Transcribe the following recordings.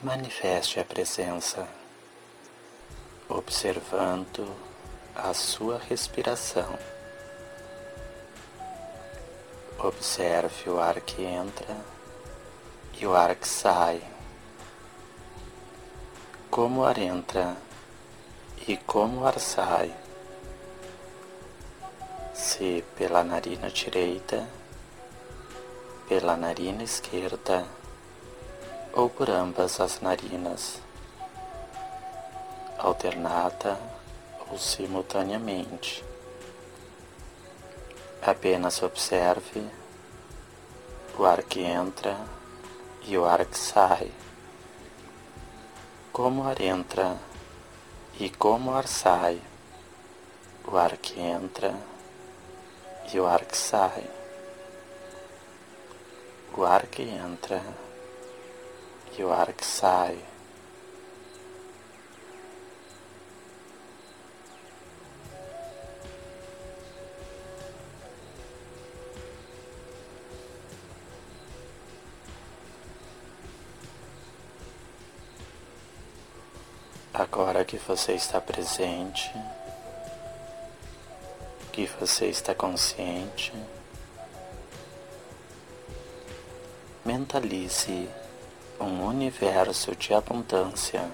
manifeste a presença, observando a sua respiração. Observe o ar que entra e o ar que sai. Como o ar entra e como o ar sai. Se pela narina direita, pela narina esquerda ou por ambas as narinas, alternada ou simultaneamente. Apenas observe o ar que entra e o ar que sai. Como o ar entra e como o ar sai. O ar que entra e o ar que sai. O ar que entra e o ar que sai. Agora que você está presente, que você está consciente, mentalize um universo de abundância.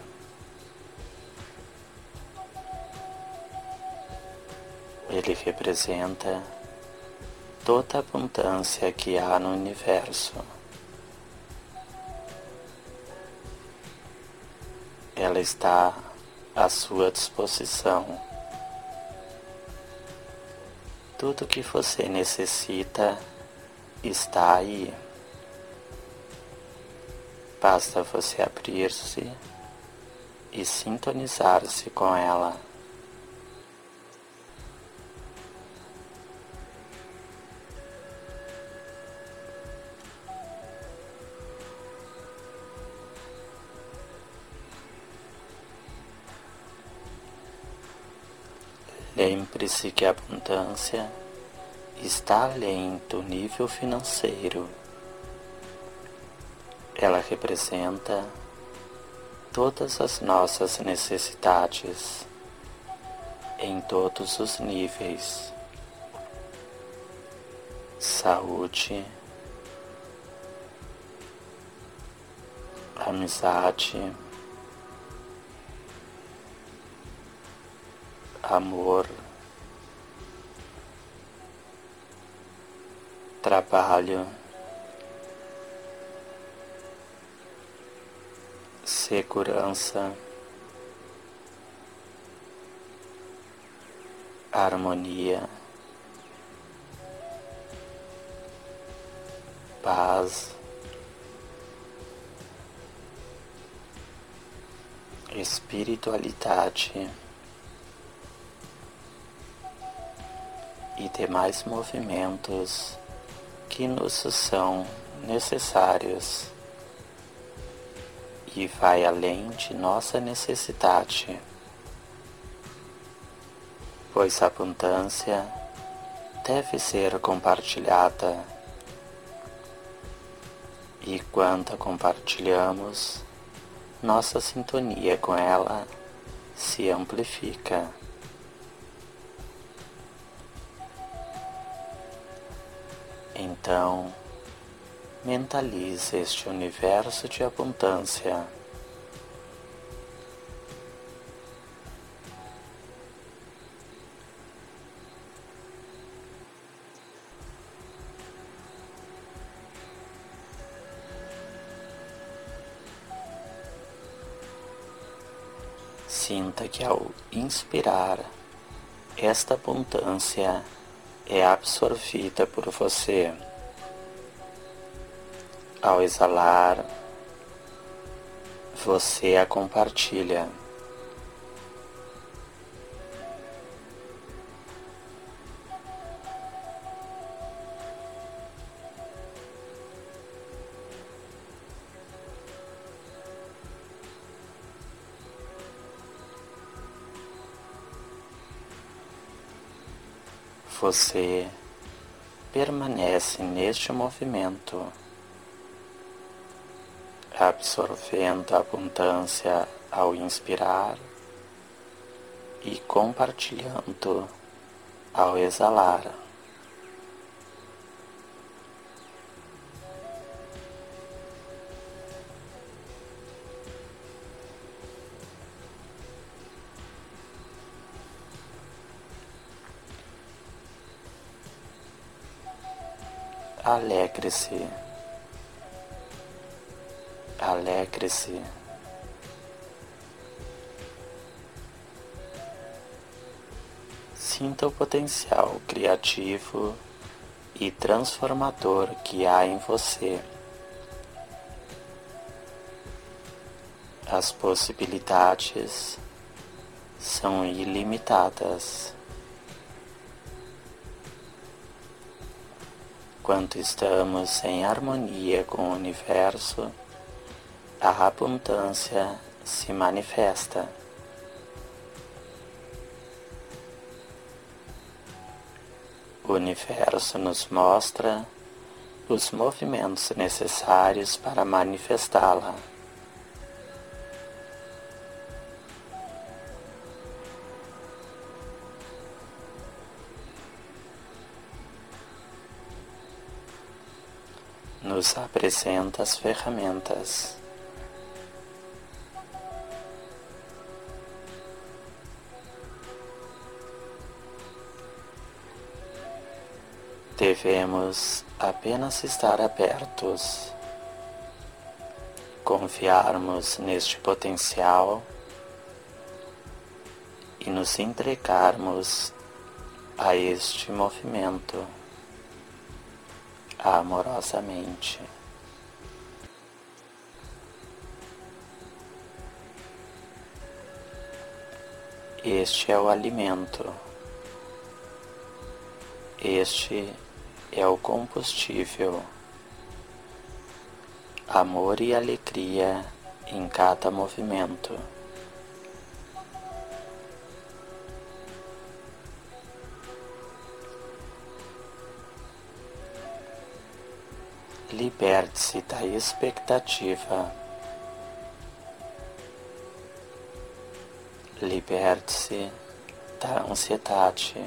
Ele representa toda a abundância que há no universo. ela está à sua disposição. Tudo que você necessita está aí. Basta você abrir-se e sintonizar-se com ela. Lembre-se que a abundância está além do nível financeiro. Ela representa todas as nossas necessidades em todos os níveis. Saúde, amizade, amor, trabalho, segurança, harmonia, paz. espiritualidade. e demais movimentos que nos são necessários e vai além de nossa necessidade, pois a abundância deve ser compartilhada e quando compartilhamos, nossa sintonia com ela se amplifica. Então, mentalize este universo de abundância. Sinta que ao inspirar, esta abundância é absorvida por você. Ao exalar, você a compartilha. você permanece neste movimento, absorvendo a abundância ao inspirar e compartilhando ao exalar. Alegre-se, alegre-se. Sinta o potencial criativo e transformador que há em você. As possibilidades são ilimitadas. Quando estamos em harmonia com o universo, a abundância se manifesta. O universo nos mostra os movimentos necessários para manifestá-la. Nos apresenta as ferramentas. Devemos apenas estar abertos, confiarmos neste potencial e nos entregarmos a este movimento amorosamente. Este é o alimento. Este é o combustível. Amor e alegria em cada movimento. Liberte-se da expectativa. Liberte-se da ansiedade.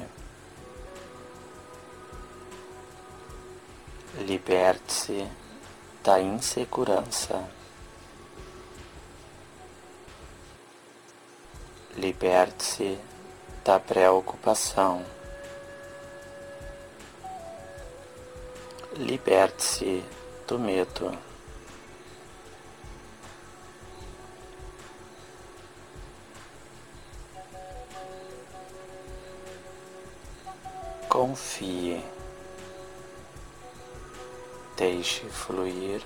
Liberte-se da insegurança. Liberte-se da preocupação. Liberte-se do medo. Confie. Deixe fluir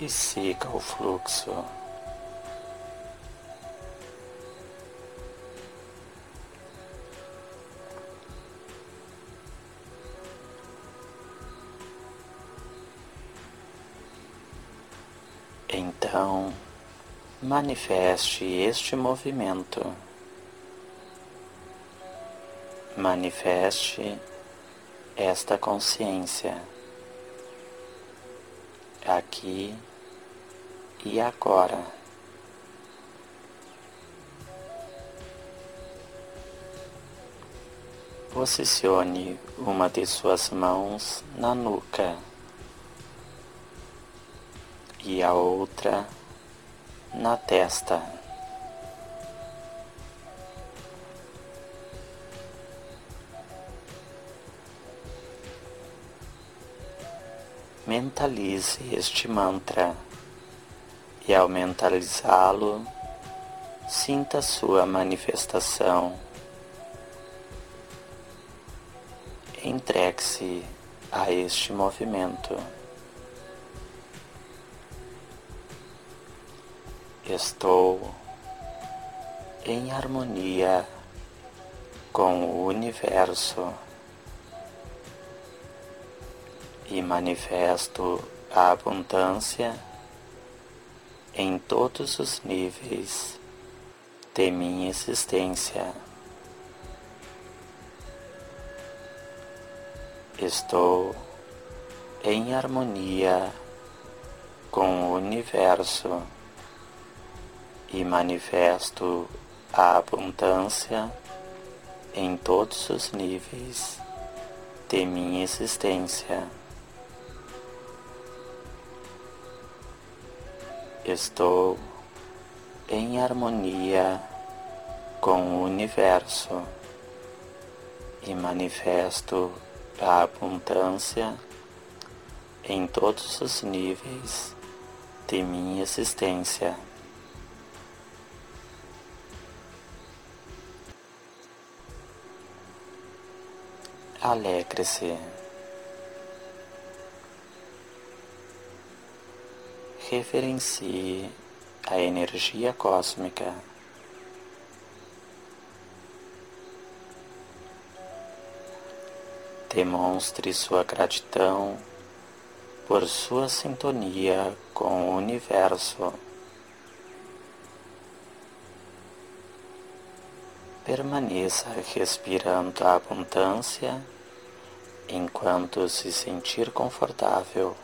e siga o fluxo. Então, manifeste este movimento. Manifeste esta consciência aqui e agora. Posicione uma de suas mãos na nuca e a outra na testa. Mentalize este mantra e, ao mentalizá-lo, sinta sua manifestação. Entregue-se a este movimento. Estou em harmonia com o universo e manifesto a abundância em todos os níveis de minha existência. Estou em harmonia com o universo e manifesto a abundância em todos os níveis de minha existência. Estou em harmonia com o universo e manifesto a abundância em todos os níveis de minha existência. Alegre-se. Referencie a energia cósmica. Demonstre sua gratidão por sua sintonia com o universo. Permaneça respirando a abundância enquanto se sentir confortável.